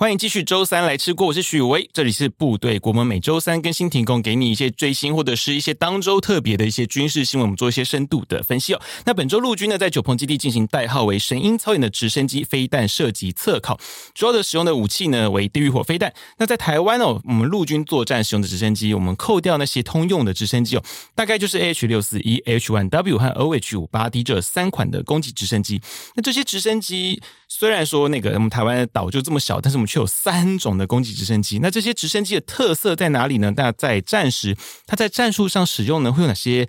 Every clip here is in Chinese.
欢迎继续周三来吃过，我是许巍，这里是部队国门每周三更新，提供给你一些最新或者是一些当周特别的一些军事新闻，我们做一些深度的分析哦。那本周陆军呢，在九鹏基地进行代号为“神鹰”操演的直升机飞弹射击测考，主要的使用的武器呢为地狱火飞弹。那在台湾哦，我们陆军作战使用的直升机，我们扣掉那些通用的直升机哦，大概就是 AH 六四一、H1W 和 OH 五八 D 这三款的攻击直升机。那这些直升机虽然说那个我们台湾的岛就这么小，但是我们却有三种的攻击直升机，那这些直升机的特色在哪里呢？那在战时，它在战术上使用呢，会有哪些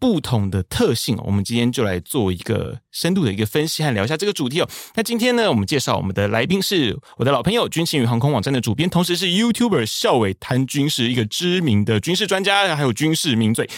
不同的特性？我们今天就来做一个深度的一个分析和聊一下这个主题哦。那今天呢，我们介绍我们的来宾是我的老朋友，军情与航空网站的主编，同时是 YouTuber 孝玮谈军事，一个知名的军事专家，还有军事名嘴。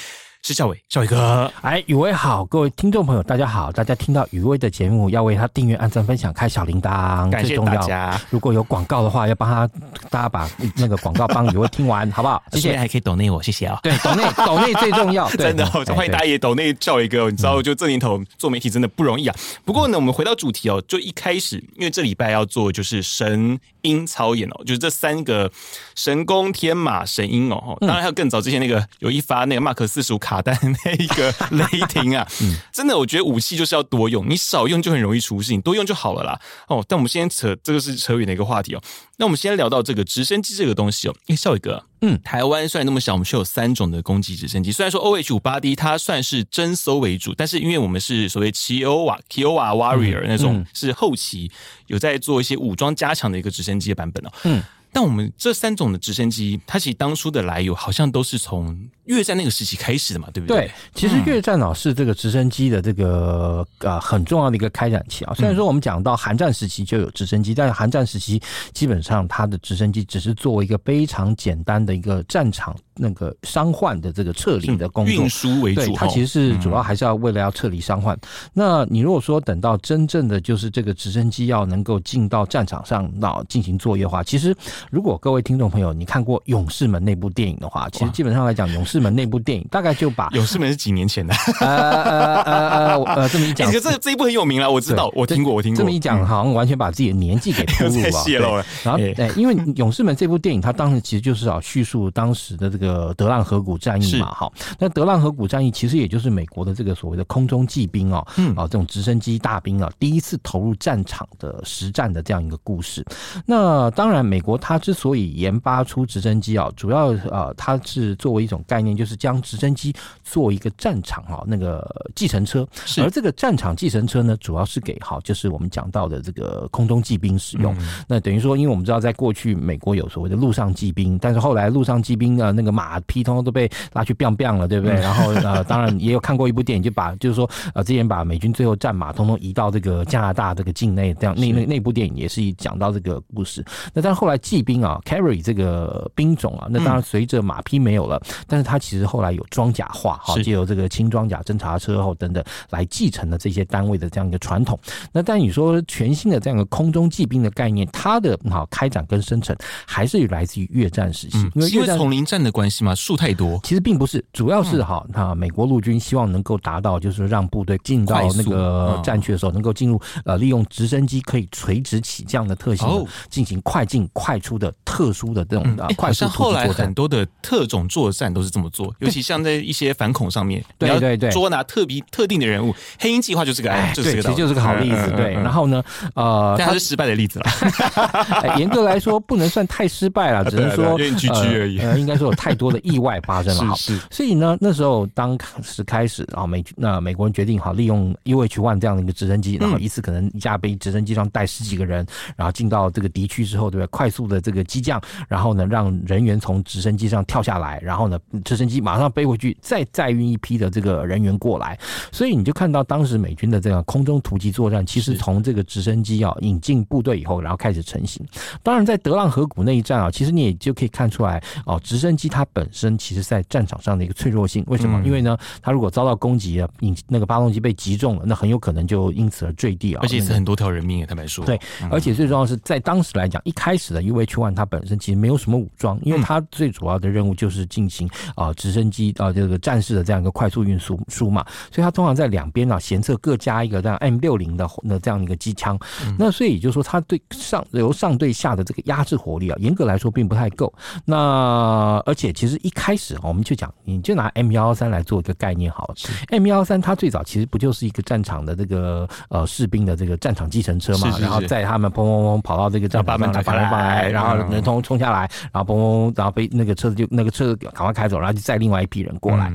是孝玮，孝玮哥，哎，雨薇好，各位听众朋友，大家好，大家听到雨薇的节目，要为他订阅、按赞、分享、开小铃铛，感谢大家。如果有广告的话，要帮他，大家把那个广告帮雨薇听完，好不好？谢谢，还可以抖内我，谢谢啊、哦。对，抖内，抖内最重要，真的，欢迎大家也抖内孝玮哥，你知道，就这年头做媒体真的不容易啊。不过呢，我们回到主题哦，就一开始，因为这礼拜要做就是神鹰操演哦，就是这三个神功、天马、神鹰哦，当然还有更早之前那个有一发那个 Mark 四十五卡弹那一个雷霆啊，真的，我觉得武器就是要多用，你少用就很容易出事，你多用就好了啦。哦，但我们先扯，这个是扯远的一个话题哦。那我们先聊到这个直升机这个东西哦。哎，孝玮哥，嗯，台湾虽然那么小，我们是有三种的攻击直升机。虽然说 OH 五八 D 它算是侦搜为主，但是因为我们是所谓 Kiowa Kiowa Warrior 那种是后期有在做一些武装加强的一个直升机的版本哦。嗯。但我们这三种的直升机，它其实当初的来由好像都是从越战那个时期开始的嘛，对不对？对，其实越战啊是这个直升机的这个呃很重要的一个开展期啊。虽然说我们讲到韩战时期就有直升机，但是韩战时期基本上它的直升机只是作为一个非常简单的一个战场那个伤患的这个撤离的工作，运输为主。对，它其实是主要还是要为了要撤离伤患。那你如果说等到真正的就是这个直升机要能够进到战场上那进行作业的话，其实。如果各位听众朋友，你看过《勇士们》那部电影的话，其实基本上来讲，《勇士们》那部电影大概就把 《勇士们》是几年前的。呃呃呃呃，这么一讲，这这一部很有名了，我知道，我听过，我听过。这么一讲，好像完全把自己的年纪给暴露了。然后，对，因为《勇士们》这部电影，它当时其实就是啊，叙述当时的这个德浪河谷战役嘛，哈。那德浪河谷战役其实也就是美国的这个所谓的空中骑兵哦，嗯，啊，这种直升机大兵啊，第一次投入战场的实战的这样一个故事。那当然，美国它。之所以研发出直升机啊，主要呃，它是作为一种概念，就是将直升机做一个战场啊那个计程车，而这个战场计程车呢，主要是给哈就是我们讲到的这个空中骑兵使用。那等于说，因为我们知道在过去美国有所谓的陆上骑兵，但是后来陆上骑兵啊那个马匹通通都被拉去 biang biang 了，对不对？然后呃，当然也有看过一部电影，就把就是说呃之前把美军最后战马通通移到这个加拿大这个境内，这样那那那部电影也是讲到这个故事。那但是后来骑兵啊，carry 这个兵种啊，那当然随着马匹没有了，嗯、但是它其实后来有装甲化，哈，借由这个轻装甲侦察车后等等来继承了这些单位的这样一个传统。那但你说全新的这样一个空中骑兵的概念，它的好开展跟生成还是来自于越战时期，因为越战丛林战的关系嘛，树太多。其实并不是，主要是哈，那美国陆军希望能够达到，就是让部队进到那个战区的时候，能够进入呃利用直升机可以垂直起降的特性，进行快进快出的。特殊的这种啊快速突击作战，后来很多的特种作战都是这么做，尤其像在一些反恐上面，对对对，捉拿特别特定的人物，黑鹰计划就是个哎，对，其实就是个好例子。对，然后呢，呃，但它是失败的例子了。严格来说，不能算太失败了，只能说。应该说有太多的意外发生了。是，所以呢，那时候当时开始啊，美那美国人决定好利用 UH One 这样的一个直升机，然后一次可能一架飞直升机上带十几个人，然后进到这个敌区之后，对不对？快速的这个机降，然后呢，让人员从直升机上跳下来，然后呢，直升机马上飞回去，再载运一批的这个人员过来。所以你就看到当时美军的这个空中突击作战，其实从这个直升机啊引进部队以后，然后开始成型。当然，在德浪河谷那一战啊，其实你也就可以看出来哦，直升机它它本身其实在战场上的一个脆弱性。为什么？嗯、因为呢，它如果遭到攻击啊，引那个发动机被击中了，那很有可能就因此而坠地啊，而且是很多条人命啊，坦白说。对，嗯、而且最重要的是在当时来讲，一开始的 UH-1 它本身其实没有什么武装，因为它最主要的任务就是进行啊、呃、直升机啊、呃、这个战士的这样一个快速运输输嘛，所以它通常在两边啊舷侧各加一个这样 M 六零的那这样一个机枪，嗯、那所以也就是说，它对上由上对下的这个压制火力啊，严格来说并不太够。那而且其实一开始我们就讲，你就拿 M 幺幺三来做一个概念好了。M 幺幺三它最早其实不就是一个战场的这个呃士兵的这个战场计程车嘛，是是是然后载他们砰砰砰跑到这个战场上来，跑来跑来，然后人冲冲下来，然后砰砰，然后被那个车子就那个车子赶快开走，然后就载另外一批人过来。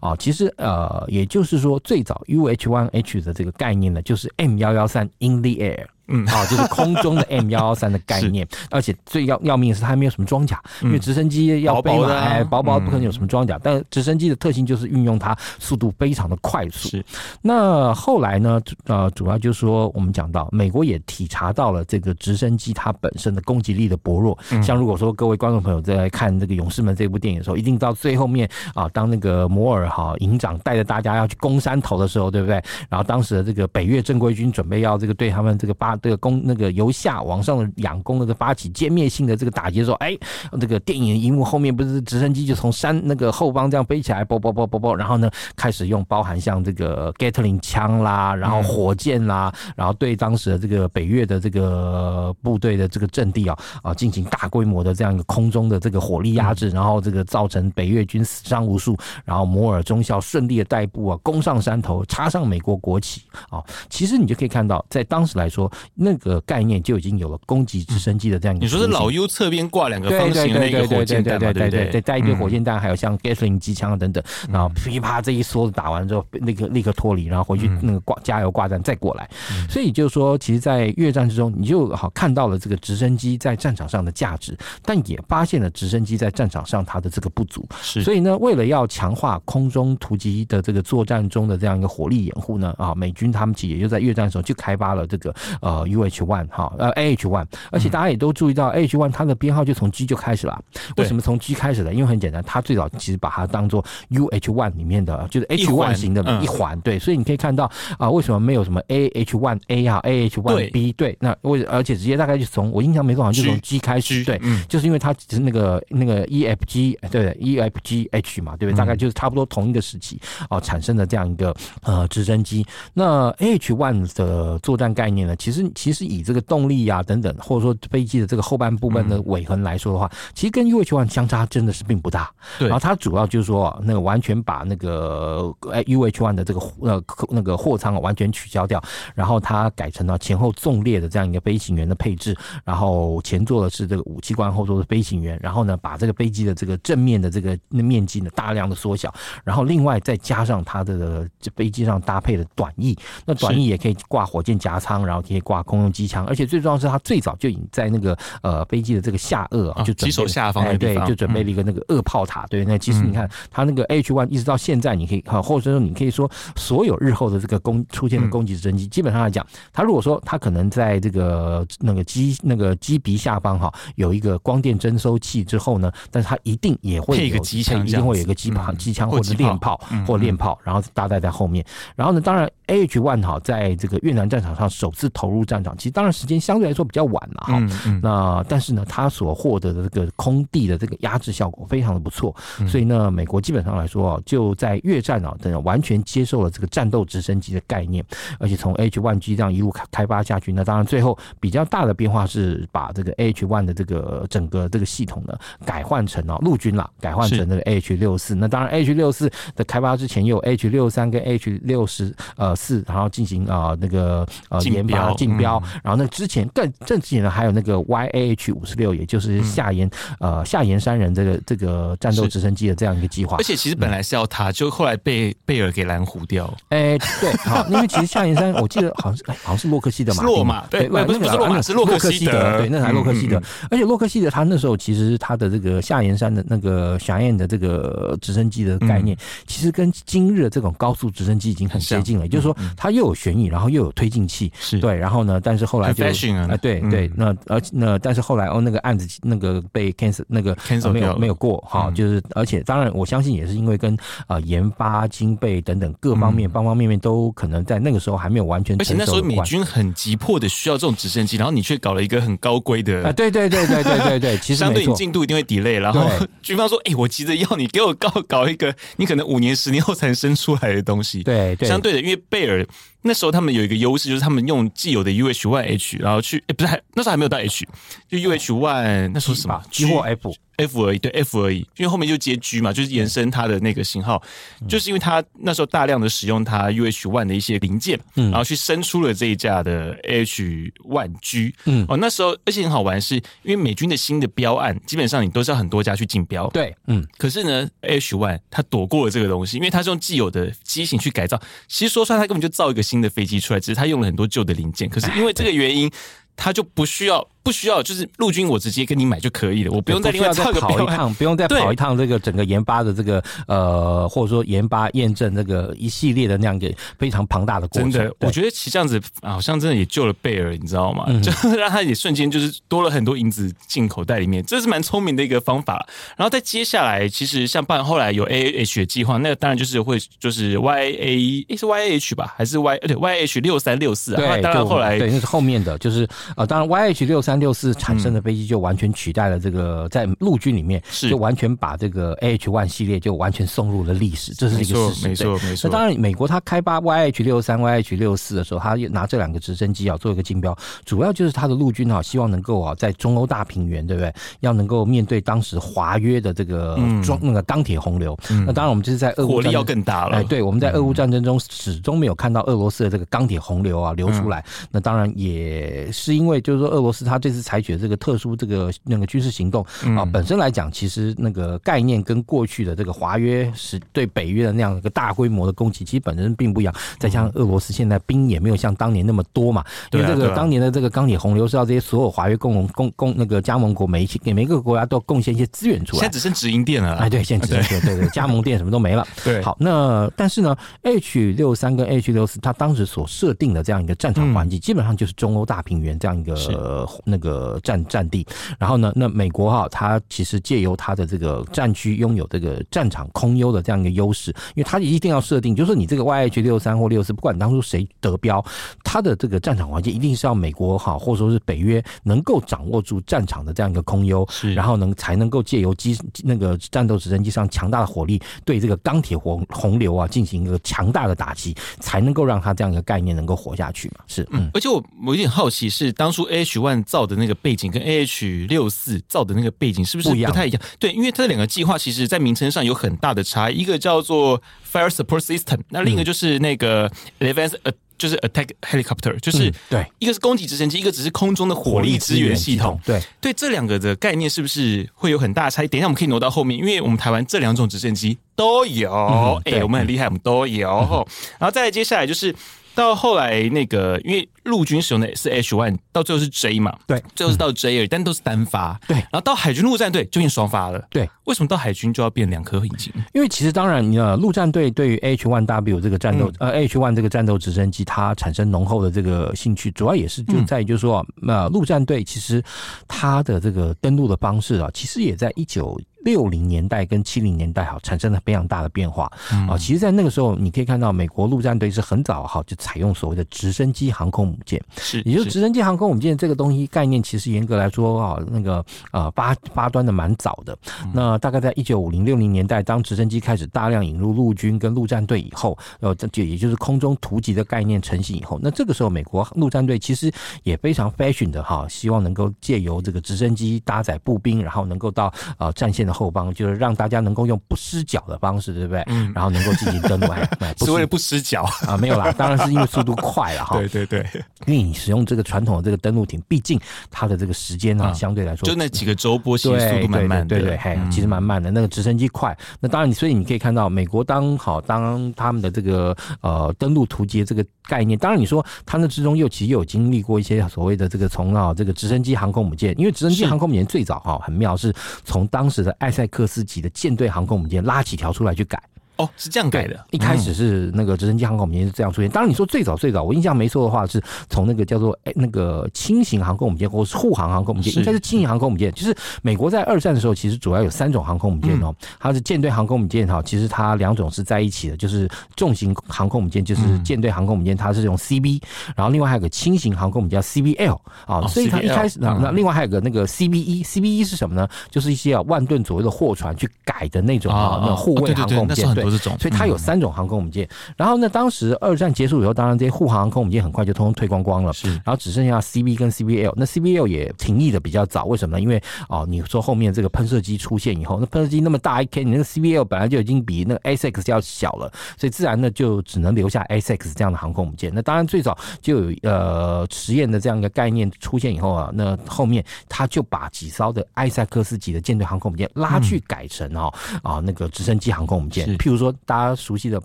啊、嗯，其实呃，也就是说，最早 UH one H 的这个概念呢，就是 M 幺幺三 in the air。嗯，好，就是空中的 M 幺幺三的概念，而且最要要命的是它还没有什么装甲，嗯、因为直升机要背嘛，哎，薄薄不可能有什么装甲。嗯、但直升机的特性就是运用它速度非常的快速。是，那后来呢，呃，主要就是说我们讲到美国也体察到了这个直升机它本身的攻击力的薄弱。嗯、像如果说各位观众朋友在看这个勇士们这部电影的时候，一定到最后面啊，当那个摩尔哈营长带着大家要去攻山头的时候，对不对？然后当时的这个北越正规军准备要这个对他们这个八。这个攻那个由下往上的仰攻的这发起歼灭性的这个打击的时候，哎，这个电影荧幕后面不是直升机就从山那个后方这样飞起来，啵啵啵啵啵，然后呢开始用包含像这个 Gatling 枪啦，然后火箭啦，然后对当时的这个北越的这个部队的这个阵地啊啊进行大规模的这样一个空中的这个火力压制，然后这个造成北越军死伤无数，然后摩尔中校顺利的带部啊攻上山头，插上美国国旗啊，其实你就可以看到，在当时来说。那个概念就已经有了攻击直升机的这样一个。你说是老 U 侧边挂两个方形的那个火箭弹，对对对对，带一堆火箭弹，还有像 Gatling 机枪等等，然后噼啪这一梭子打完之后，那个立刻脱离，然后回去那个挂加油挂弹再过来。所以就是说，其实，在越战之中，你就好看到了这个直升机在战场上的价值，但也发现了直升机在战场上它的这个不足。是，所以呢，为了要强化空中突击的这个作战中的这样一个火力掩护呢，啊，美军他们其实也就在越战的时候就开发了这个呃 UH One 哈，呃 AH One，而且大家也都注意到 AH One 它的编号就从 G 就开始了。为什么从 G 开始的？因为很简单，它最早其实把它当做 UH One 里面的就是 H One 型的一环。对，所以你可以看到啊，为什么没有什么 AH One A 啊，AH One B？对，那为而且直接大概就从我印象没错，好像就从 G 开始。对，就是因为它只是那个那个 EFG 对 EFGH 嘛，对不对？大概就是差不多同一个时期啊产生的这样一个呃直升机。那 AH One 的作战概念呢，其实其实以这个动力啊等等，或者说飞机的这个后半部分的尾痕来说的话，嗯、其实跟 U H One 相差真的是并不大。对，然后它主要就是说，那个完全把那个哎 U H One 的这个呃那个货舱完全取消掉，然后它改成了前后纵列的这样一个飞行员的配置，然后前座的是这个武器官，后座的飞行员，然后呢把这个飞机的这个正面的这个那面积呢大量的缩小，然后另外再加上它的这飞机上搭配的短翼，那短翼也可以挂火箭夹舱，然后可以挂空用机枪。而且最重要的是，他最早就已经在那个呃飞机的这个下颚啊，就机首下方，哎，对，就准备了一个那个顎炮塔。对，那其实你看他那个 H one 一直到现在，你可以哈，或者说你可以说，所有日后的这个攻出现的攻击直升机，基本上来讲，他如果说他可能在这个那个机那个机鼻下方哈有一个光电征收器之后呢，但是它一定也会有一个机枪，一定会有一个机炮、机枪或者链炮或链炮，然后搭载在后面。然后呢，当然 AH-1 哈在这个越南战场上首次投入战场，其实当然。时间相对来说比较晚了哈，嗯嗯、那但是呢，他所获得的这个空地的这个压制效果非常的不错，嗯、所以呢，美国基本上来说就在越战啊，等完全接受了这个战斗直升机的概念，而且从 H one G 这样一路开开发下去，那当然最后比较大的变化是把这个 H one 的这个整个这个系统呢改换成了陆军了，改换成那个 H 六四。那当然 H 六四的开发之前又有 H 六三跟 H 六十呃四，然后进行啊、呃、那个呃研发竞标，嗯、然后那。之前更正之前呢，还有那个 YAH 五十六，也就是夏延、嗯、呃夏延山人这个这个战斗直升机的这样一个计划。而且其实本来是要他，嗯、就后来被贝尔给拦糊掉。哎、欸，对，好，因为其实夏延山，我记得好像是好像是洛克希德马丁嘛，对，不是不是洛马，是洛克希德，对，那台洛克希德。而且洛克希德他那时候其实他的这个夏延山的那个霞燕的这个直升机的概念，其实跟今日的这种高速直升机已经很接近了。也就是说，它又有旋翼，然后又有推进器，是对，然后。后呢，但是后来就啊、呃，对对，那而且那但是后来哦，那个案子那个被 cancel 那个 cancel 没有没有过哈，就是而且当然我相信也是因为跟啊研发经费等等各方面方方面面都可能在那个时候还没有完全，而且那时候美军很急迫的需要这种直升机，然后你却搞了一个很高规的啊，对对对对对对对，其实相对你进度一定会 delay，然后军方说，哎，我急着要你给我搞搞一个你可能五年十年后才能生出来的东西，对对，相对的，因为贝尔。那时候他们有一个优势，就是他们用既有的 UH-1H，然后去，诶，不是还那时候还没有到 H，就 UH-1，那时候是什么？G 或 F。F 而已，对 F 而已，因为后面就接 G 嘛，就是延伸它的那个型号，嗯、就是因为它那时候大量的使用它 UH One 的一些零件，嗯，然后去生出了这一架的 H One G，嗯，哦，那时候而且很好玩是，是因为美军的新的标案，基本上你都是要很多家去竞标，对，嗯，可是呢，H One 它躲过了这个东西，因为它是用既有的机型去改造，其实说出来它根本就造一个新的飞机出来，只是他用了很多旧的零件，可是因为这个原因，它就不需要。不需要，就是陆军我直接跟你买就可以了，我不用再另外再跑一趟，不用再跑一趟这个整个研发的这个呃，或者说研发验证这个一系列的那样一个非常庞大的过程。真的，我觉得其实这样子好像真的也救了贝尔，你知道吗？嗯、就让他也瞬间就是多了很多银子进口袋里面，这是蛮聪明的一个方法。然后在接下来，其实像办后来有 A A H 的计划，那个当然就是会就是 Y A 诶是 Y A H 吧，还是 Y 对 Y H 六三六四啊？对，当然后来对那是后面的，就是呃，当然 Y H 六三。六四产生的飞机就完全取代了这个在陆军里面，是就完全把这个 AH One 系列就完全送入了历史，这是一个事实。没错，没错。那当然，美国它开发 YH 六三、YH 六四的时候，它拿这两个直升机啊做一个竞标，主要就是它的陆军啊希望能够啊在中欧大平原，对不对？要能够面对当时华约的这个装那个钢铁洪流。那当然，我们就是在俄乌火力要更大了。哎，对，我们在俄乌战争中始终没有看到俄罗斯的这个钢铁洪流啊流出来。那当然也是因为就是说俄罗斯它这次采取的这个。特殊这个那个军事行动啊，本身来讲，其实那个概念跟过去的这个华约是对北约的那样一个大规模的攻击，其实本身并不一样。再加上俄罗斯现在兵也没有像当年那么多嘛，因为这个当年的这个钢铁洪流是要这些所有华约共荣共共那个加盟国每一每每个国家都要贡献一些资源出来。现在只剩直营店了，哎，对，现在只剩对对对，加盟店什么都没了。对，好，那但是呢，H 六三跟 H 六四，它当时所设定的这样一个战场环境，基本上就是中欧大平原这样一个那个战战地，然后。呢那美国哈，它其实借由它的这个战区拥有这个战场空优的这样一个优势，因为它一定要设定，就是你这个 YH 六三或六四，不管当初谁得标，它的这个战场环境一定是要美国哈，或者说是北约能够掌握住战场的这样一个空优，是，然后能才能够借由机那个战斗直升机上强大的火力，对这个钢铁洪洪流啊进行一个强大的打击，才能够让它这样一个概念能够活下去嘛。是，嗯，而且我我有点好奇，是当初 AH One 造的那个背景跟 AH 六。四造的那个背景是不是不太一样？对，因为它这两个计划其实在名称上有很大的差异，一个叫做 Fire Support System，那另一个就是那个 Advanced 呃，就是 Attack Helicopter，就是对，一个是攻击直升机，一个只是空中的火力支援系统。对对，这两个的概念是不是会有很大的差异？等一下我们可以挪到后面，因为我们台湾这两种直升机都有，哎，我们很厉害，我们都有。然后再来接下来就是。到后来，那个因为陆军使用的是 H one，到最后是 J 嘛，对，最后是到 J 而已，但都是单发，对。然后到海军陆战队就变双发了，对。为什么到海军就要变两颗引擎？因为其实当然，呃，陆战队对于 H one W 这个战斗，呃，H one 这个战斗直升机，它产生浓厚的这个兴趣，主要也是就在于就是说，呃，陆战队其实它的这个登陆的方式啊，其实也在一九。六零年代跟七零年代哈产生了非常大的变化。啊，其实，在那个时候，你可以看到美国陆战队是很早哈就采用所谓的直升机航空母舰，是，也就是。直升机航空母舰这个东西概念，其实严格来说啊，那个呃发发端的蛮早的。那大概在一九五零六零年代，当直升机开始大量引入陆军跟陆战队以后，呃，这就也就是空中突击的概念成型以后，那这个时候美国陆战队其实也非常 fashion 的哈，希望能够借由这个直升机搭载步兵，然后能够到呃战线的后方，就是让大家能够用不失脚的方式，对不对？嗯，然后能够进行登陆，哎，是为了不失脚啊？没有啦，当然是因为速度快了哈。对对对，因为你使用这个传统的这个登陆艇，毕竟它的这个时间啊，相对来说就那几个周波，其实速度蛮慢的，对对，嘿，其实蛮慢的。那个直升机快，那当然，所以你可以看到，美国当好当他们的这个呃登陆突击这个概念，当然你说它那之中又其实又有经历过一些所谓的这个从啊这个直升机航空母舰，因为直升机航空母舰最早哈很妙，是从当时的艾塞克。克斯级的舰队航空母舰拉几条出来去改哦，是这样改的。一开始是那个直升机航空母舰是这样出现。当然你说最早最早，我印象没错的话，是从那个叫做哎那个轻型航空母舰或是护航航空母舰，应该是轻型航空母舰。就是美国在二战的时候，其实主要有三种航空母舰哦，它是舰队航空母舰哈，其实它两种是在一起的，就是重型航空母舰就是舰队航空母舰，它是用 CB，然后另外还有个轻型航空母舰叫 CBL 啊，所以它一开始那那另外还有个那个 CBE，CBE 是什么呢？就是一些啊万吨左右的货船去改的那种啊那护卫航空母舰，对，所以它有。三种航空母舰，然后呢，当时二战结束以后，当然这些护航航空母舰很快就通通退光光了，是，然后只剩下 CB 跟 CBL。那 CBL 也停役的比较早，为什么呢？因为哦，你说后面这个喷射机出现以后，那喷射机那么大一 K，你那个 CBL 本来就已经比那个 SX 要小了，所以自然呢就只能留下 SX 这样的航空母舰。那当然最早就有呃实验的这样一个概念出现以后啊，那后面他就把几艘的埃塞克斯级的舰队航空母舰拉去改成哦啊那个直升机航空母舰，譬如说大家熟悉的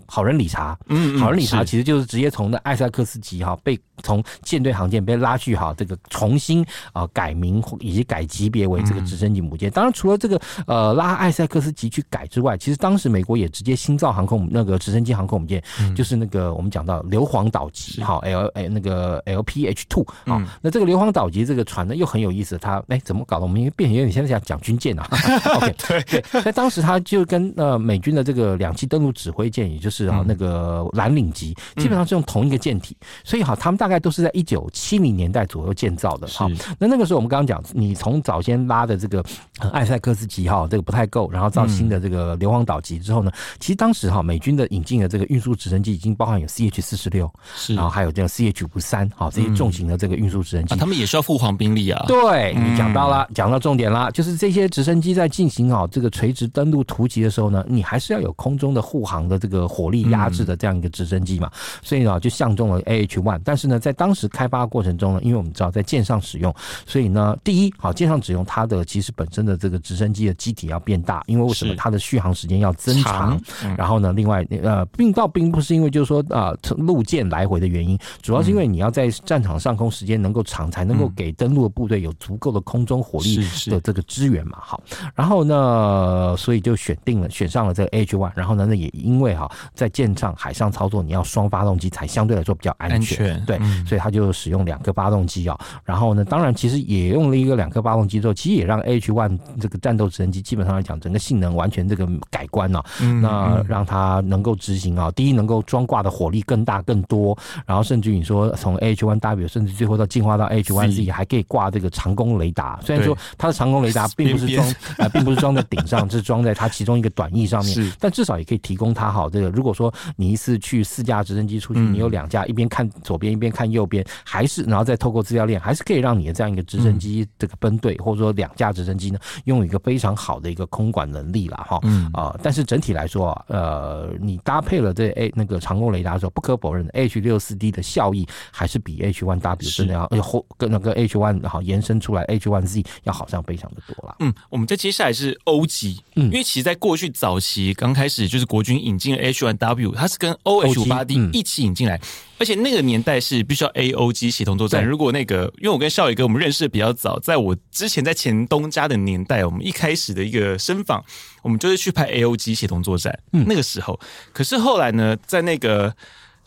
好人理查，嗯，好人理查其实就是直接从那艾塞克斯级哈被从舰队航舰被拉去哈这个重新啊改名以及改级别为这个直升机母舰。当然除了这个呃拉艾塞克斯级去改之外，其实当时美国也直接新造航空那个直升机航空母舰，就是那个我们讲到硫磺岛级哈 L 哎那个 LPH two 啊，那这个硫磺岛级这个船呢又很有意思，它哎怎么搞的？我们变成有点像在讲军舰啊。OK 对。对，在当时他就跟呃美军的这个两栖登陆指挥舰，也就是是啊，那个蓝领级基本上是用同一个舰体，所以哈，他们大概都是在一九七零年代左右建造的。好，那那个时候我们刚刚讲，你从早先拉的这个艾塞克斯级哈，这个不太够，然后造新的这个硫磺岛级之后呢，其实当时哈美军的引进的这个运输直升机已经包含有 CH 四十六，是，然后还有这个 CH 五三，好，这些重型的这个运输直升机，他们也需要护航兵力啊。对，你讲到了，讲到重点了，就是这些直升机在进行好这个垂直登陆突击的时候呢，你还是要有空中的护航的这个火。力压制的这样一个直升机嘛，所以呢就相中了 AH One。但是呢，在当时开发过程中呢，因为我们知道在舰上使用，所以呢，第一，好舰上使用它的其实本身的这个直升机的机体要变大，因为为什么它的续航时间要增长？然后呢，另外呃，并倒并不是因为就是说啊陆舰来回的原因，主要是因为你要在战场上空时间能够长，才能够给登陆的部队有足够的空中火力的这个支援嘛。好，然后呢，所以就选定了选上了这个 AH One。然后呢，那也因为哈。在舰上、海上操作，你要双发动机才相对来说比较安全。安全对，嗯、所以他就使用两个发动机啊。然后呢，当然其实也用了一个两颗发动机之后，其实也让 AH One 这个战斗直升机基本上来讲，整个性能完全这个改观了。嗯，那让它能够执行啊，第一能够装挂的火力更大更多，然后甚至于你说从 AH One W 甚至最后到进化到 AH One Z 还可以挂这个长弓雷达。虽然说它的长弓雷达并不是装啊，并不是装在顶上，是装在它其中一个短翼上面。但至少也可以提供它好这个。如果说你一次去四架直升机出去，你有两架，一边看左边，一边看右边，还是然后再透过资料链，还是可以让你的这样一个直升机这个分队，或者说两架直升机呢，拥有一个非常好的一个空管能力了哈。嗯啊，但是整体来说啊，呃，你搭配了这 A 那个长空雷达的时候，不可否认的，H 六四 D 的效益还是比 H one W 真的要后跟那个 H one 好延伸出来 H one Z 要好上非常的多了。嗯，我们再接下来是欧级，嗯，因为其实在过去早期刚开始就是国军引进了 H one W，它是跟 OH 五八 D 一起引进来，而且那个年代是必须要 AOG 协同作战。如果那个，因为我跟孝玮哥我们认识的比较早，在我之前在前东家的年代，我们一开始的一个申访，我们就是去拍 AOG 协同作战。那个时候，可是后来呢，在那个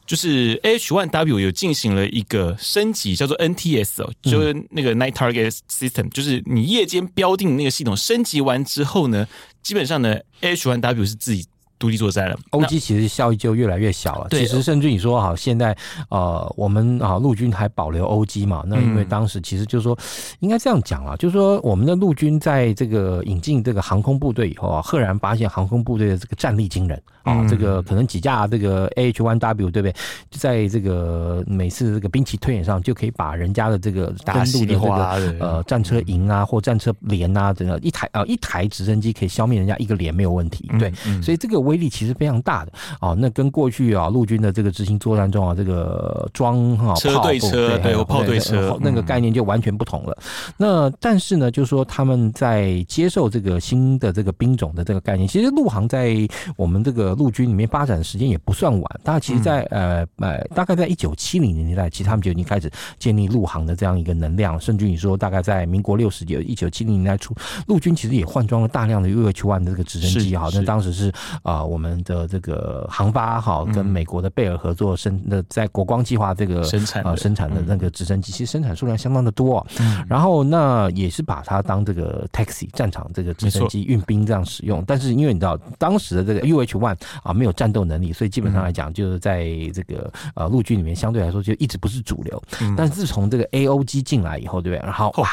就是 AH One W 有进行了一个升级，叫做 NTS 哦，就是那个 Night Target System，就是你夜间标定那个系统升级完之后呢，基本上呢，AH One W 是自己。独立作战了，欧机其实效益就越来越小了。其实甚至你说哈，现在呃，我们啊陆军还保留欧机嘛？那因为当时其实就是说，应该这样讲啊，就是说我们的陆军在这个引进这个航空部队以后啊，赫然发现航空部队的这个战力惊人啊，这个可能几架这个 AH-1W 对不对？就在这个每次这个兵棋推演上，就可以把人家的这个登陆的这个呃战车营啊或战车连啊，整个一台啊一台直升机可以消灭人家一个连没有问题。对，所以这个。威力其实非常大的啊，那跟过去啊陆军的这个执行作战中啊，这个装哈车对车对炮对车那个概念就完全不同了。那但是呢，就是说他们在接受这个新的这个兵种的这个概念，其实陆航在我们这个陆军里面发展的时间也不算晚。大概其实在呃呃，大概在一九七零年代，其实他们就已经开始建立陆航的这样一个能量。甚至你说，大概在民国六十年一九七零年代初，陆军其实也换装了大量的 UH-1 的这个直升机哈。那当时是啊。啊，我们的这个航发哈跟美国的贝尔合作生的在国光计划这个生产啊生产的那个直升机，其实生产数量相当的多。然后那也是把它当这个 taxi 战场这个直升机运兵这样使用。但是因为你知道当时的这个 UH One 啊没有战斗能力，所以基本上来讲就是在这个呃陆军里面相对来说就一直不是主流。但自从这个 AOG 进来以后，对不对？然后哇，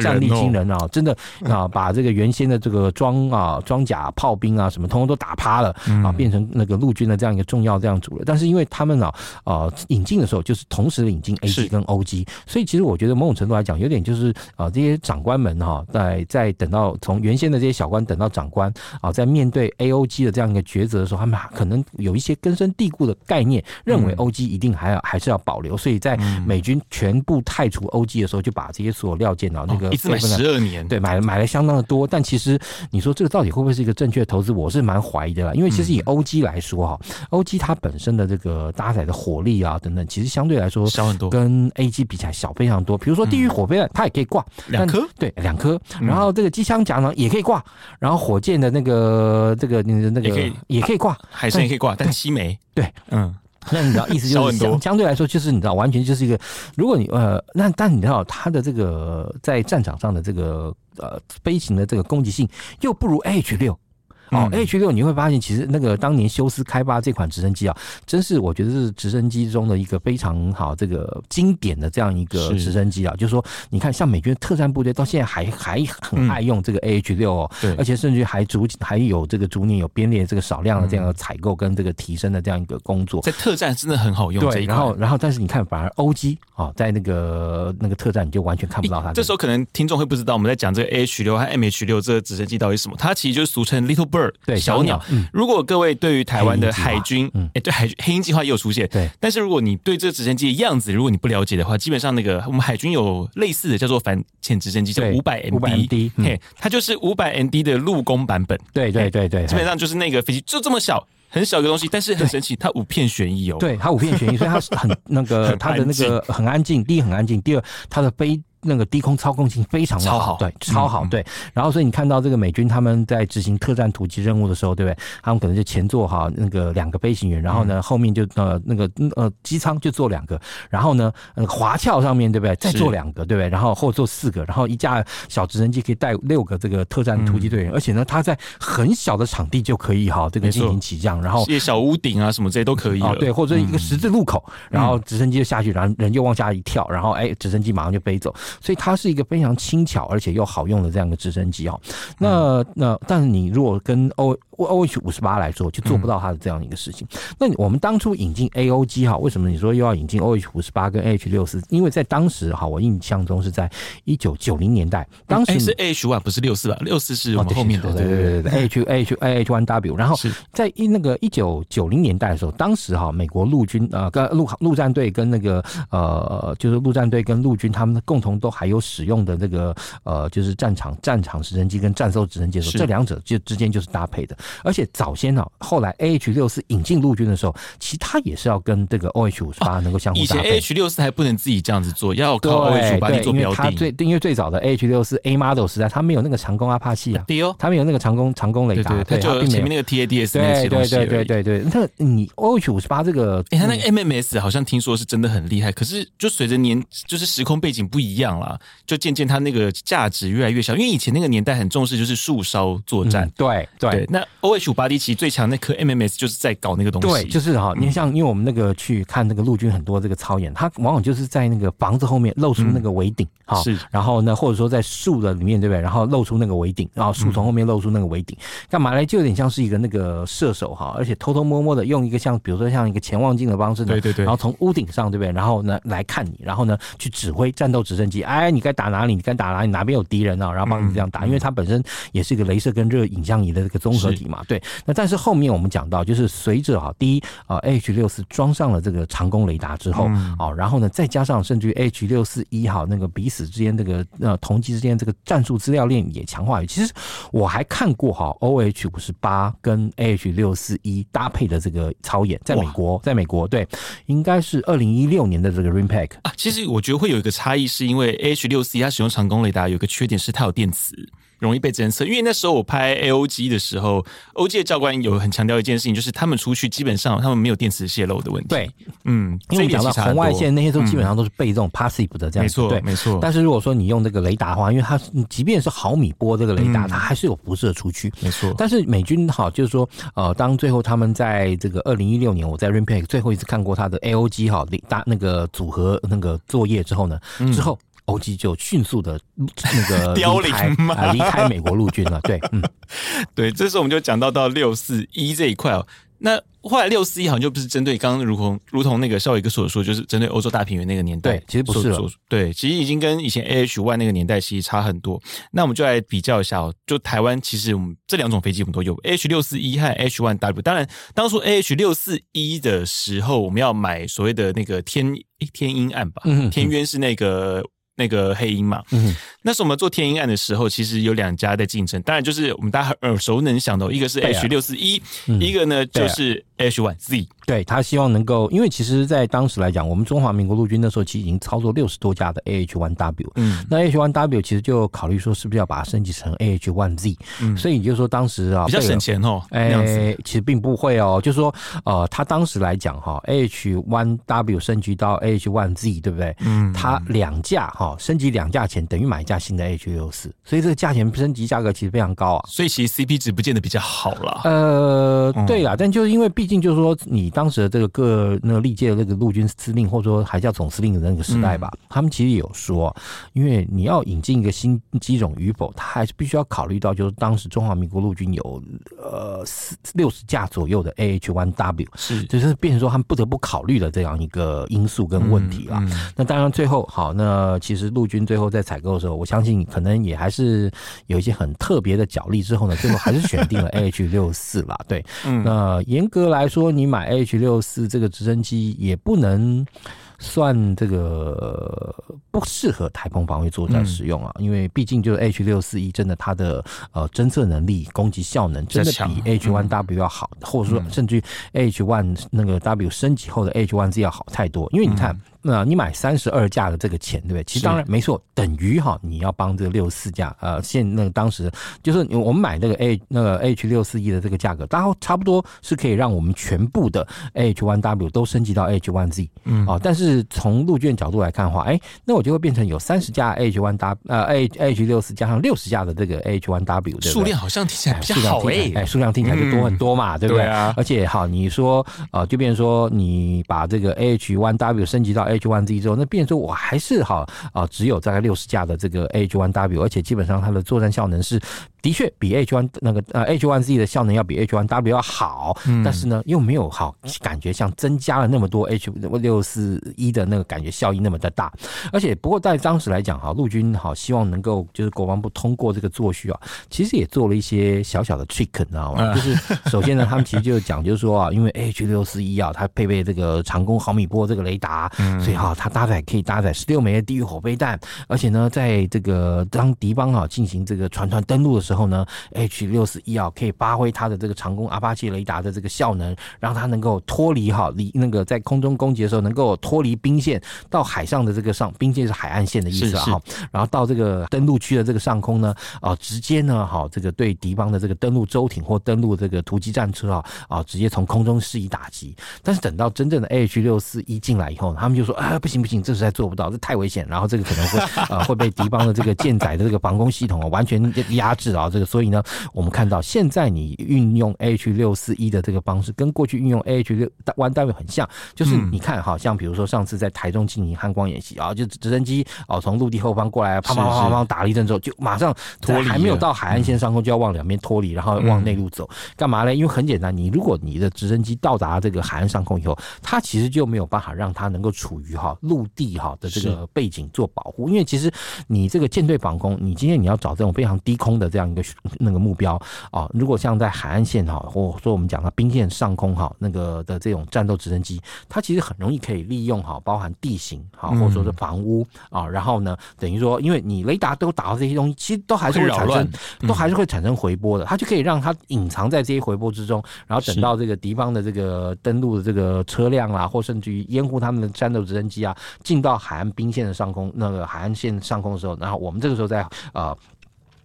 战力惊人啊，真的啊，把这个原先的这个装啊装甲炮兵啊什么，通通都打趴了啊，变成那个陆军的这样一个重要这样主了。但是因为他们啊呃引进的时候就是同时引进 AG 跟 OG，所以其实我觉得某种程度来讲，有点就是啊这些长官们哈，在在等到从原先的这些小官等到长官啊，在面对 AOG 的这样一个抉择的时候，他们可能有一些根深蒂固的概念，认为 OG 一定还要还是要保留，所以在美军全部汰除 OG 的时候，就把这些所有料件啊那个一次买十二年，对，买了买了相当的多。但其实你说这个到底会不会是一个正确的投资？我是蛮怀疑的啦，因为其实以 OG 来说哈，OG 它本身的这个搭载的火力啊等等，其实相对来说小很多，跟 AG 比起来小非常多。比如说地狱火飞弹，它也可以挂两颗，对，两颗。然后这个机枪夹呢也可以挂，然后火箭的那个这个那个也可以也可以挂，海参也可以挂，但西梅，对，嗯。那你知道意思 就是相相对来说就是你知道完全就是一个，如果你呃那但你知道它的这个在战场上的这个呃飞行的这个攻击性又不如 H 六。哦，H 六你会发现，其实那个当年休斯开发这款直升机啊，真是我觉得是直升机中的一个非常好这个经典的这样一个直升机啊。就是说，你看像美军特战部队到现在还还很爱用这个 AH 六哦，对，而且甚至还逐还有这个逐年有编列这个少量的这样的采购跟这个提升的这样一个工作，在特战真的很好用。对，然后然后但是你看，反而欧机啊，在那个那个特战你就完全看不到它。这时候可能听众会不知道我们在讲这个 AH 六和 MH 六这个直升机到底是什么？它其实就是俗称 Little Bird，对，小鸟。如果各位对于台湾的海军，哎、嗯，对海军黑鹰计划也有出现，对。但是如果你对这直升机的样子，如果你不了解的话，基本上那个我们海军有类似的叫做反潜直升机，叫五百 MD，嘿，它就是五百 MD 的陆攻版本。对对对对，基本上就是那个飞机就这么小，很小一个东西，但是很神奇，它五片旋翼哦。对，它五片旋翼，所以它是很那个它的那个很安静，第一很安静，第二它的飞。那个低空操控性非常的好，对，超好，对。然后，所以你看到这个美军他们在执行特战突击任务的时候，对不对？他们可能就前座哈那个两个飞行员，然后呢后面就呃那个呃机舱就坐两个，然后呢呃滑跳上面对不对？再坐两个，对不对？然后后座四个，然后一架小直升机可以带六个这个特战突击队员，而且呢他在很小的场地就可以哈这个进行起降，然后一些小屋顶啊什么这些都可以啊，对，或者一个十字路口，然后直升机就下去，然后人就往下一跳，然后哎直升机马上就飞走。所以它是一个非常轻巧而且又好用的这样一个直升机哦。那那但是你如果跟欧 O H 五十八来说，就做不到它的这样一个事情。那我们当初引进 A O G 哈，为什么你说又要引进 O H 五十八跟 H 六四？因为在当时哈，我印象中是在一九九零年代，当时是 H one 不是六四吧？六四是我们后面的，对对对对 H H A H one W。然后在一那个一九九零年代的时候，当时哈美国陆军呃跟陆陆战队跟那个呃就是陆战队跟陆军他们共同都还有。使用的那个呃，就是战场战场直升机跟战斗直升机的时候，这两者就之间就是搭配的。而且早先呢，后来 A H 六四引进陆军的时候，其实它也是要跟这个 O H 五十八能够相互搭配。以前 A H 六四还不能自己这样子做，要靠 O H 五十八做标定。因为它最因为最早的 A H 六四 A model 时代，它没有那个长弓阿帕奇啊，对哦，它没有那个长弓长弓雷达，它，就前面那个 T A D S 那些东西。对对对对对，那你 O H 五十八这个，哎，它那个 M M S 好像听说是真的很厉害，可是就随着年就是时空背景不一样了，就渐渐它那个。个价值越来越小，因为以前那个年代很重视就是树梢作战。对，对，那 O H 五八 D 其实最强那颗 M M S 就是在搞那个东西。对，就是哈，你像因为我们那个去看那个陆军很多这个操演，它往往就是在那个房子后面露出那个围顶，哈、嗯，是。然后呢，或者说在树的里面，对不对？然后露出那个围顶，然后树丛后面露出那个围顶，干、嗯、嘛呢？就有点像是一个那个射手哈，而且偷偷摸摸的用一个像比如说像一个潜望镜的方式，对对对，然后从屋顶上，对不对？然后呢来看你，然后呢去指挥战斗直升机，哎，你该打哪里？你该打哪里？哪边有敌人啊？然后帮你这样打，因为它本身也是一个镭射跟热影像仪的这个综合体嘛。对，那但是后面我们讲到，就是随着哈，第一啊，H 六四装上了这个长弓雷达之后，啊，然后呢，再加上甚至于 H 六四一哈那个彼此之间这个呃同级之间这个战术资料链也强化。其实我还看过哈，OH 五十八跟 H 六四一搭配的这个操演，在美国，在美国对，应该是二零一六年的这个 RIMPAC 啊。其实我觉得会有一个差异，是因为 H 六四一它使用长弓雷达有一个缺点。是它有电磁，容易被侦测。因为那时候我拍 AOG 的时候，OG 的教官有很强调一件事情，就是他们出去基本上他们没有电磁泄漏的问题。对，嗯，因为讲到红外线那些都基本上都是被这种 passive 的这样子，没错，对，没错。但是如果说你用这个雷达的话，因为它即便是毫米波这个雷达，它还是有辐射出去，没错。但是美军哈，就是说，呃，当最后他们在这个二零一六年，我在 Rampage 最后一次看过他的 AOG 哈，搭那个组合那个作业之后呢，之后。OG 就迅速的那个 凋零啊，离开美国陆军了。对，嗯，对，这时候我们就讲到到六四一这一块哦。那后来六四一好像就不是针对刚刚如同如同那个少伟哥所说，就是针对欧洲大平原那个年代。对，其实不是。对，其实已经跟以前 AH One 那个年代其实差很多。那我们就来比较一下哦。就台湾其实我们这两种飞机我们都有，AH 六四一和 AH One W。当然，当初 AH 六四一的时候，我们要买所谓的那个天天鹰案吧？嗯，天渊是那个。那个黑鹰嘛，嗯，那时候我们做天鹰案的时候，其实有两家在竞争，当然就是我们大家耳熟能详的，一个是 H 六四一，一个呢就是 H one Z。对，他希望能够，因为其实，在当时来讲，我们中华民国陆军那时候其实已经操作六十多架的 AH One W，嗯，那 AH-1W 其实就考虑说，是不是要把它升级成 AH One Z，嗯，所以你就说当时啊，比较省钱哦，哎、欸，其实并不会哦，就是说，呃，他当时来讲哈，AH-1W 升级到 AH One Z，对不对？嗯，它两架哈，升级两架钱等于买一架新的 ah 六四。所以这个价钱升级价格其实非常高啊，所以其实 CP 值不见得比较好了。呃，对啦，但就是因为毕竟就是说你当当时的这个各那个历届的那个陆军司令，或者说还叫总司令的那个时代吧，嗯、他们其实有说，因为你要引进一个新机种与否，他还是必须要考虑到，就是当时中华民国陆军有呃四六十架左右的 AH-1W，是，就是变成说他们不得不考虑的这样一个因素跟问题了。嗯嗯、那当然最后好，那其实陆军最后在采购的时候，我相信可能也还是有一些很特别的角力之后呢，最后还是选定了 AH 六四了。对，嗯、那严格来说，你买 AH 六四这个直升机也不能算这个不适合台风防卫作战使用啊，因为毕竟就是 H 六四一真的它的呃侦测能力、攻击效能真的比 H one W 要好，或者说甚至于 H one 那个 W 升级后的 H one Z 要好太多，因为你看。那你买三十二架的这个钱，对不对？其实当然没错，等于哈，你要帮这个六十四架，呃，现那个当时就是我们买那个 A 那个 H 六四 E 的这个价格，然后差不多是可以让我们全部的 H one W 都升级到 H one Z，嗯，啊，但是从陆军角度来看的话，哎，那我就会变成有三十架 H one W，呃，H H 六四加上六十架的这个 H one W？数量好像听起来比较好哎，哎，数量听起来就多很多嘛，对不对？啊，而且好，你说呃，就变成说你把这个 H one W 升级到 H one Z 之后，那变成说我还是哈啊，只有大概六十架的这个 AH-1W，而且基本上它的作战效能是。的确比 H one 那个呃 H one Z 的效能要比 H one W 要好，嗯、但是呢又没有好感觉像增加了那么多 H 六四一的那个感觉效益那么的大，而且不过在当时来讲哈，陆军好希望能够就是国防部通过这个作序啊，其实也做了一些小小的 trick，你知道吗？就是首先呢，他们其实就讲就是说啊，因为 H 六四一啊，它配备这个长弓毫米波这个雷达，所以哈它搭载可以搭载十六枚的地狱火飞弹，而且呢在这个当敌方啊进行这个船船登陆的时候。呢，H 六四一啊，可以发挥它的这个长弓阿帕奇雷达的这个效能，让它能够脱离哈离那个在空中攻击的时候能够脱离兵线，到海上的这个上兵线是海岸线的意思啊哈，然后到这个登陆区的这个上空呢啊，直接呢哈这个对敌方的这个登陆舟艇或登陆这个突击战车啊啊，直接从空中施以打击。但是等到真正的 H 六四一进来以后，他们就说啊不行不行，这实在做不到，这太危险，然后这个可能会啊会被敌方的这个舰载的这个防空系统啊完全压制啊。这个，所以呢，我们看到现在你运用 AH 六四一的这个方式，跟过去运用 AH 六弯单位很像，就是你看，哈像比如说上次在台中进行汉光演习啊，就直升机哦从陆地后方过来，啪啪啪啪打了一阵之后，就马上脱离，还没有到海岸线上空就要往两边脱离，然后往内陆走，干嘛呢？因为很简单，你如果你的直升机到达这个海岸上空以后，它其实就没有办法让它能够处于哈陆地哈的这个背景做保护，因为其实你这个舰队防空，你今天你要找这种非常低空的这样一个。那个目标啊，如果像在海岸线哈，或者说我们讲的兵线上空哈，那个的这种战斗直升机，它其实很容易可以利用哈，包含地形哈，或者说是房屋啊，然后呢，等于说，因为你雷达都打到这些东西，其实都还是会产生，都还是会产生回波的，它就可以让它隐藏在这些回波之中，然后等到这个敌方的这个登陆的这个车辆啊，或甚至于掩护他们的战斗直升机啊，进到海岸兵线的上空，那个海岸线上空的时候，然后我们这个时候在啊。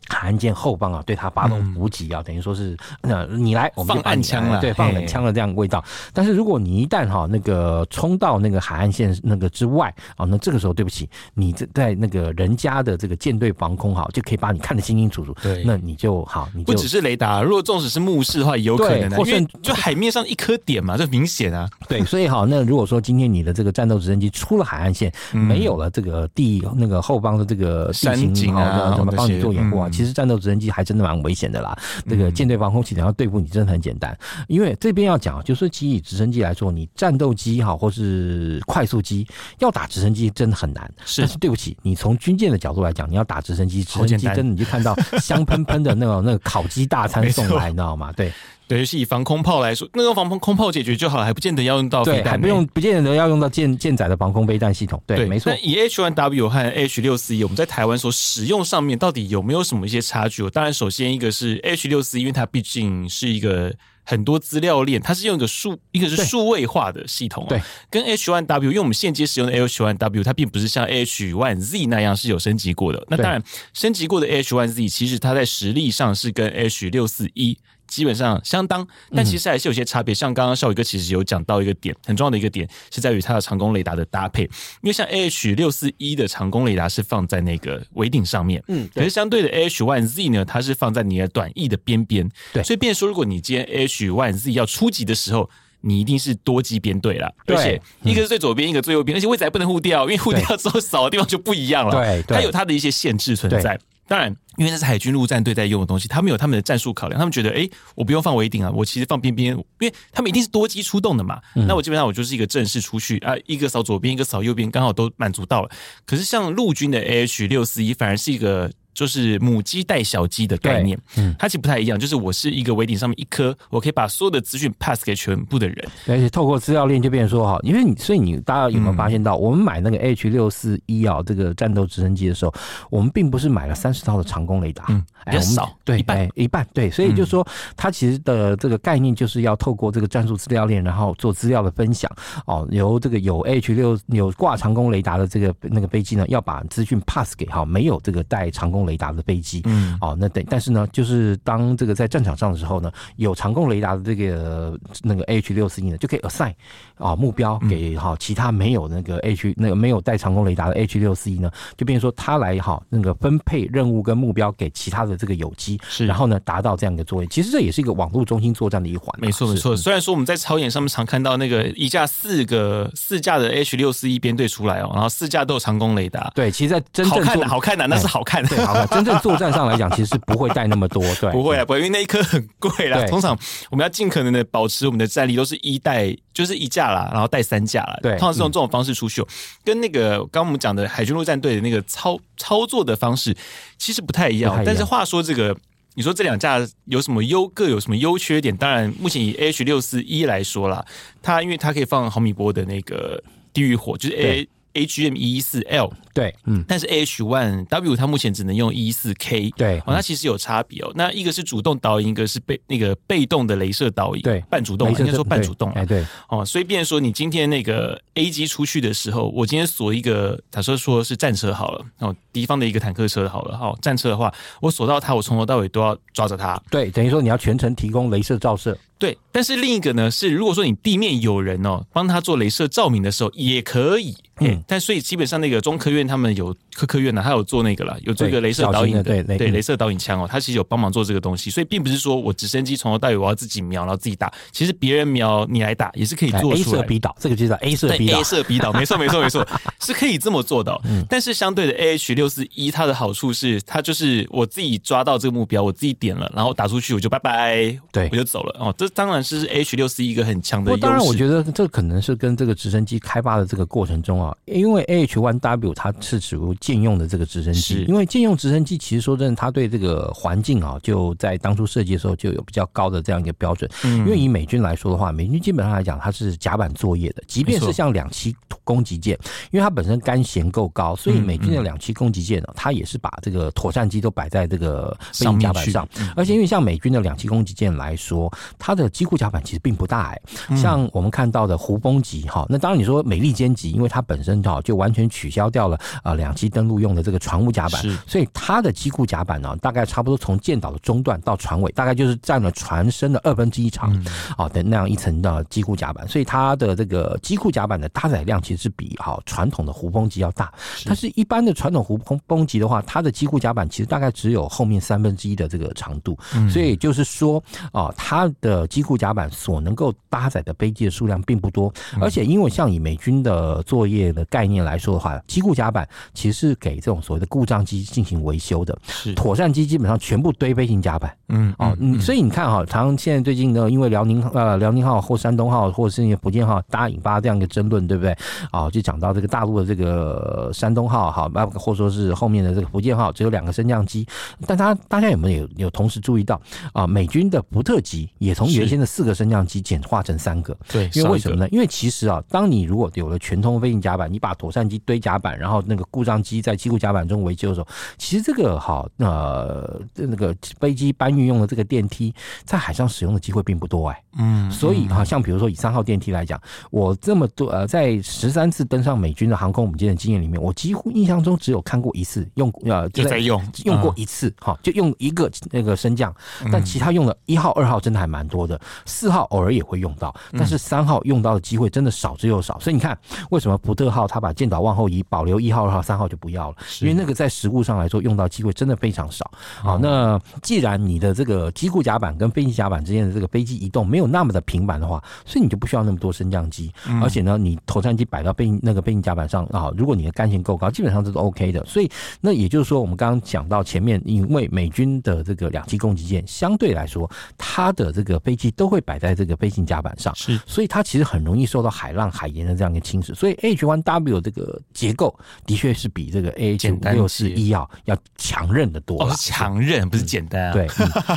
海岸线后方啊，对他发动补给啊，等于说是那你来，我们就放暗枪了，对，放冷枪的这样味道。但是如果你一旦哈那个冲到那个海岸线那个之外啊，那这个时候对不起，你在在那个人家的这个舰队防空哈，就可以把你看得清清楚楚。对，那你就好，你就不只是雷达，如果纵使是目视的话，也有可能的，因为就海面上一颗点嘛，这明显啊。对，所以好，那如果说今天你的这个战斗直升机出了海岸线，没有了这个地那个后方的这个地形啊，怎么帮你做掩护啊？其实战斗直升机还真的蛮危险的啦。这个舰队防空系统要对付你真的很简单，因为这边要讲，就是说以直升机来说，你战斗机哈或是快速机要打直升机真的很难。是，但是对不起，你从军舰的角度来讲，你要打直升机，直升机真的你就看到香喷喷的那种那个烤鸡大餐送来，你知道吗？对。对于是以防空炮来说，那用防空空炮解决就好了，还不见得要用到飞弹，对，还不用，不见得要用到舰舰载的防空飞弹系统。对，对没错。那以 H1W 和 H6C，我们在台湾所使用上面到底有没有什么一些差距？当然，首先一个是 H6C，因为它毕竟是一个很多资料链，它是用一个数，一个是数位化的系统。对，跟 H1W，因为我们现阶使用的 H1W，它并不是像 H1Z 那样是有升级过的。那当然，升级过的 H1Z，其实它在实力上是跟 H641。基本上相当，但其实还是有些差别。像刚刚少宇哥其实有讲到一个点，很重要的一个点是在于它的长弓雷达的搭配。因为像 AH 六四一的长弓雷达是放在那个尾顶上面，嗯，可是相对的 AH one Z 呢，它是放在你的短翼的边边。对，所以变说，如果你今天 AH one Z 要出击的时候，你一定是多机编队了。而且一个是最左边，一个最右边，而且位置还不能互调，因为互调之后扫的地方就不一样了。对，它有它的一些限制存在。当然，因为那是海军陆战队在用的东西，他们有他们的战术考量，他们觉得，哎，我不用放围顶啊，我其实放边边，因为他们一定是多机出动的嘛。嗯、那我基本上我就是一个正式出去啊，一个扫左边，一个扫右边，刚好都满足到了。可是像陆军的 AH 六四一，反而是一个。就是母鸡带小鸡的概念，嗯，它其实不太一样。就是我是一个尾顶上面一颗，我可以把所有的资讯 pass 给全部的人，而且透过资料链就变成说哈，因为你所以你大家有没有发现到，我们买那个 H 六四一啊这个战斗直升机的时候，我们并不是买了三十套的长弓雷达，嗯，比较少，对，一半。一半，对，所以就是说它其实的这个概念就是要透过这个战术资料链，然后做资料的分享哦，由这个有 H 六有挂长弓雷达的这个那个飞机呢，要把资讯 pass 给哈没有这个带长弓雷达的飞机。嗯，哦，那等，但是呢，就是当这个在战场上的时候呢，有长弓雷达的这个那个 H 六四一呢，就可以 assign 啊目标给哈其他没有那个 H 那个没有带长弓雷达的 H 六四一呢，就变成说他来哈那个分配任务跟目标给其他的这个有机，是，然后呢达到这样一个作业。其实这也是一个网络中心作战的一环。没错没错，虽然说我们在操演上面常看到那个一架四个四架的 H 六四一编队出来哦，然后四架都有长弓雷达。对，其实，在真正好看的好看的那是好看的，对，好看。真正作战。上来讲，其实是不会带那么多，对，不会啊，不会，因为那一颗很贵啦。通常我们要尽可能的保持我们的战力，都是一带就是一架啦，然后带三架啦。对，通常是用这种方式出去，跟那个刚刚我们讲的海军陆战队的那个操操作的方式其实不太一样。但是话说这个，你说这两架有什么优，各有什么优缺点？当然，目前以 H 六四一来说啦，它因为它可以放毫米波的那个地狱火，就是 A。HM 一一四 L 对，嗯，但是 AH one W 它目前只能用一一四 K 对，哦，它其实有差别哦。那一个是主动导引，一个是被那个被动的镭射导引，对，半主动，应该说半主动，哎，对，哦，所以变成说你今天那个 A 机出去的时候，我今天锁一个，假设说是战车好了，哦，敌方的一个坦克车好了，哦，战车的话，我锁到它，我从头到尾都要抓着它，对，等于说你要全程提供镭射照射。对，但是另一个呢是，如果说你地面有人哦，帮他做镭射照明的时候也可以，嗯，但所以基本上那个中科院他们有科科院呢，他有做那个了，有做一个镭射导引的，对对，镭射导引枪哦，他其实有帮忙做这个东西，所以并不是说我直升机从头到尾我要自己瞄，然后自己打，其实别人瞄你来打也是可以做出来。A 射 B 导，这个就叫 A 射 B 导，A 射 B 导，没错没错没错，是可以这么做的。嗯，但是相对的 AH 六四一，它的好处是它就是我自己抓到这个目标，我自己点了，然后打出去我就拜拜，对，我就走了哦。这当然是 A。H 六四一个很强的优势。当然，我觉得这可能是跟这个直升机开发的这个过程中啊，因为 A H one W 它是属于禁用的这个直升机，因为禁用直升机其实说真的，它对这个环境啊，就在当初设计的时候就有比较高的这样一个标准。嗯，因为以美军来说的话，美军基本上来讲它是甲板作业的，即便是像两栖攻击舰，因为它本身干舷够高，所以美军的两栖攻击舰呢，它也是把这个妥善机都摆在这个飞行甲板上，而且因为像美军的两栖攻击舰来说，它的机库甲板其实并不大哎，像我们看到的胡蜂级哈，那当然你说美利坚级，因为它本身哈就完全取消掉了啊两栖登陆用的这个船坞甲板，所以它的机库甲板呢，大概差不多从舰岛的中段到船尾，大概就是占了船身的二分之一长，啊的那样一层的机库甲板，所以它的这个机库甲板的搭载量其实是比啊传统的胡风级要大。但是一般的传统胡风风级的话，它的机库甲板其实大概只有后面三分之一的这个长度，所以就是说啊，它的机库甲板所能够搭载的飞机的数量并不多，而且因为像以美军的作业的概念来说的话，机库甲板其实是给这种所谓的故障机进行维修的，是妥善机基本上全部堆飞行甲板，嗯哦，所以你看哈，常现在最近呢，因为辽宁呃辽宁号或山东号或者是福建号，大家引发这样一个争论，对不对？啊，就讲到这个大陆的这个山东号哈，那或者说是后面的这个福建号只有两个升降机，但他大家有没有有有同时注意到啊？美军的福特级也从原先的四个升降机简化成三个，对，因为为什么呢？因为其实啊，当你如果有了全通飞行甲板，你把妥善机堆甲板，然后那个故障机在机库甲板中维修的时候，其实这个哈呃，那个飞机搬运用的这个电梯，在海上使用的机会并不多哎，嗯，所以哈，像比如说以三号电梯来讲，我这么多呃，在十三次登上美军的航空母舰的经验里面，我几乎印象中只有看过一次用呃就在用用过一次哈，就用一个那个升降，但其他用了一号、二号真的还蛮多的，四号偶尔也会用到，但是三号用到的机会真的少之又少，所以你看为什么福特号它把舰岛往后移，保留一号、二号、三号就不要了，因为那个在实物上来说用到机会真的非常少。啊。那既然你的这个机库甲板跟飞行甲板之间的这个飞机移动没有那么的频繁的话，所以你就不需要那么多升降机，而且呢，你头站机摆到背那个飞行甲板上啊，如果你的干线够高，基本上这是 OK 的。所以那也就是说，我们刚刚讲到前面，因为美军的这个两栖攻击舰相对来说，它的这个飞机都会摆在这个飞行甲板上，是，所以它其实很容易受到海浪、海盐的这样一个侵蚀。所以 AH-1W 这个结构的确是比这个 AH-564E 要要强韧的多了，强韧不是简单啊。对，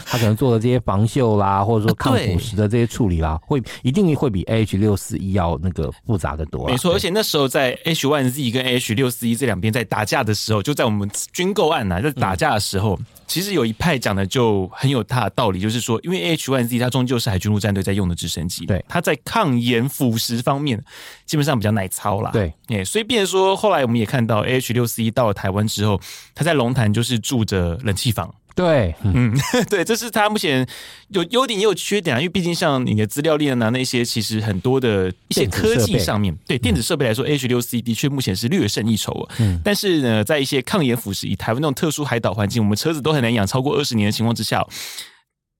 它可能做的这些防锈啦，或者说抗腐蚀的这些处理啦，会一定会比 A H 六四一要那个复杂的多。没错，而且那时候在 H one Z 跟 AH-64E 这两边在打架的时候，就在我们军购案呐，在打架的时候。其实有一派讲的就很有他的道理，就是说，因为 H one Z 它终究是海军陆战队在用的直升机，对，它在抗盐腐蚀方面基本上比较耐操啦，对，哎，所以变成说，后来我们也看到 AH-64E 到了台湾之后，他在龙潭就是住着冷气房。对，嗯，对，这是他目前有优点也有缺点啊，因为毕竟像你的资料链啊那些，其实很多的一些科技上面，对电子设备来说，AH-64E 的确目前是略胜一筹啊。嗯，但是呢，在一些抗盐腐蚀，以台湾那种特殊海岛环境，我们车子都很难养超过二十年的情况之下。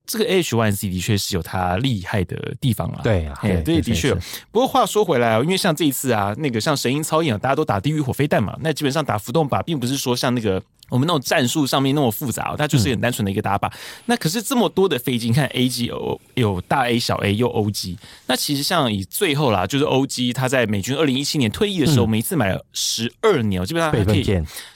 这个 AH-1Z 的确是有它厉害的地方啊，对啊，对，的确。不过话说回来啊，因为像这一次啊，那个像神鹰操演啊，大家都打地狱火飞弹嘛，那基本上打浮动靶，并不是说像那个我们那种战术上面那么复杂，它就是很单纯的一个打靶。那可是这么多的飞机，你看 A 机有有大 A 小 A 又 O G，，那其实像以最后啦，就是 O G，它在美军二零一七年退役的时候，每一次买了十二年，基本上可以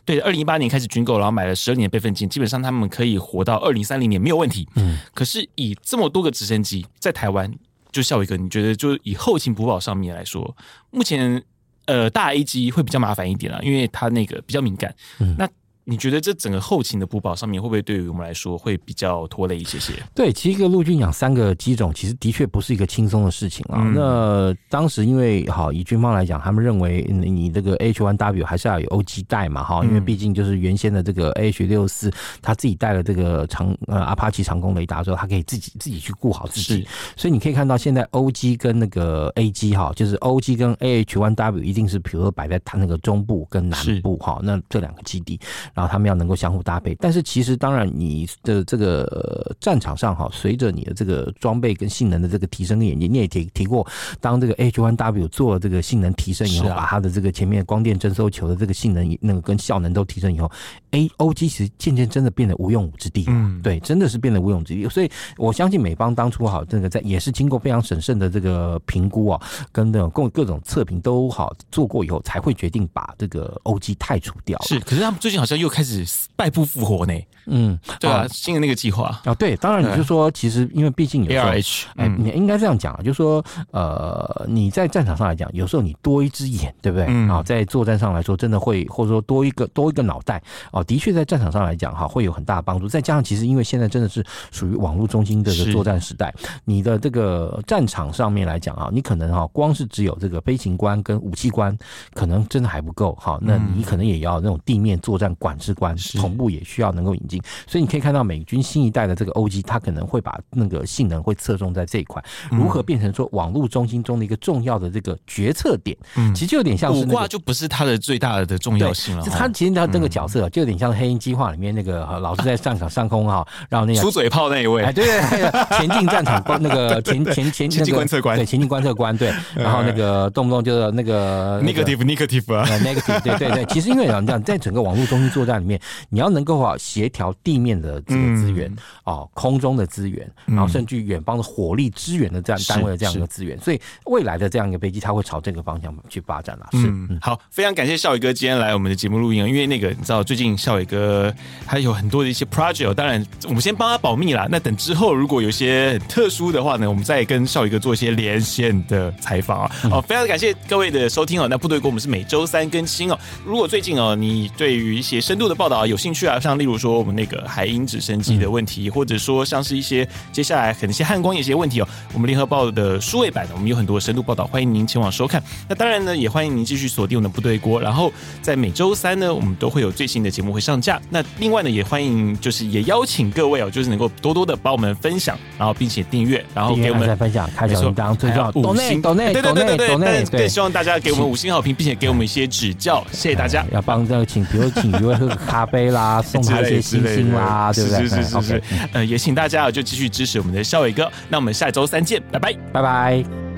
对，二零一八年开始军购，然后买了十二年备份金，基本上他们可以活到二零三零年没有问题。嗯。可是以这么多个直升机在台湾，就笑一个，你觉得就是以后勤补保上面来说，目前呃大 A 机会比较麻烦一点啦，因为它那个比较敏感。嗯。那。你觉得这整个后勤的补保上面会不会对于我们来说会比较拖累一些些？对，其实一个陆军养三个机种，其实的确不是一个轻松的事情啊。嗯、那当时因为好以军方来讲，他们认为你这个 H1W 还是要有 O G 带嘛，哈，因为毕竟就是原先的这个 AH64，他自己带了这个长呃阿帕奇长弓雷达之后，他可以自己自己去顾好自己。所以你可以看到现在 O G 跟那个 A G 哈，就是 O G 跟 AH1W 一定是比如说摆在它那个中部跟南部哈，那这两个基地。然后他们要能够相互搭配，但是其实当然你的这个战场上哈，随着你的这个装备跟性能的这个提升跟演进，你也提提过，当这个 H1W 做了这个性能提升以后，把它的这个前面光电征收球的这个性能那个跟效能都提升以后，A O G 其实渐渐真的变得无用武之地，嗯，对，真的是变得无用之地。所以我相信美方当初哈，这个在也是经过非常审慎的这个评估啊，跟那种各各种测评都好做过以后，才会决定把这个 O G 汰除掉。是，可是他们最近好像。又开始败不复活呢。嗯，对啊，新的那个计划。啊，对，当然你就说，其实因为毕竟有 ARH，哎，你应该这样讲啊，就是说，呃，你在战场上来讲，有时候你多一只眼，对不对？啊，在作战上来说，真的会或者说多一个多一个脑袋啊，的确在战场上来讲哈，会有很大的帮助。再加上其实因为现在真的是属于网络中心的作战时代，你的这个战场上面来讲啊，你可能哈光是只有这个飞行官跟武器官，可能真的还不够哈，那你可能也要那种地面作战管制官同步也需要能够引进。所以你可以看到美军新一代的这个 OG，，它可能会把那个性能会侧重在这一块，如何变成说网络中心中的一个重要的这个决策点。嗯，其实就有点像是五挂就不是它的最大的重要性了。它其实它这个角色就有点像黑鹰计划里面那个 老是在上场上空哈，然后那个出嘴炮那一位，哎对对，前进战场那个 前前前前进观测官，对前进观测官对，然后那个动不动就是那个 negative negative 啊 negative 对对对，其实因为讲这样，在整个网络中心作战里面，你要能够啊协调地面的这个资源哦，空中的资源，然后甚至远方的火力支援的这样单位的这样一个资源，所以未来的这样一个飞机，它会朝这个方向去发展了。是，嗯，好，非常感谢少宇哥今天来我们的节目录音，因为那个你知道，最近少宇哥他有很多的一些 project，当然我们先帮他保密啦。那等之后如果有些特殊的话呢，我们再跟少宇哥做一些连线的采访啊。哦，非常感谢各位的收听哦。那部队锅我们是每周三更新哦。如果最近哦你对于一些深度的报道有兴趣啊，像例如说我们那个海鹰直升机的问题，或者说像是一些接下来可能一些汉光一些问题哦，我们联合报的数位版的，我们有很多深度报道，欢迎您前往收看。那当然呢，也欢迎您继续锁定我们的部队锅，然后在每周三呢，我们都会有最新的节目会上架。那另外呢，也欢迎就是也邀请各位哦，就是能够多多的帮我们分享，然后并且订阅，然后给我们再分享，开小铃铛，最重要五星，对对对对对，更希望大家给我们五星好评，并且给我们一些指教，谢谢大家。要帮这个请，比如请一位喝个咖啡啦，送他一些星星啦，对不对？是是是是。呃，也请大家就继续支持我们的笑伟哥。那我们下周三见，拜拜，拜拜。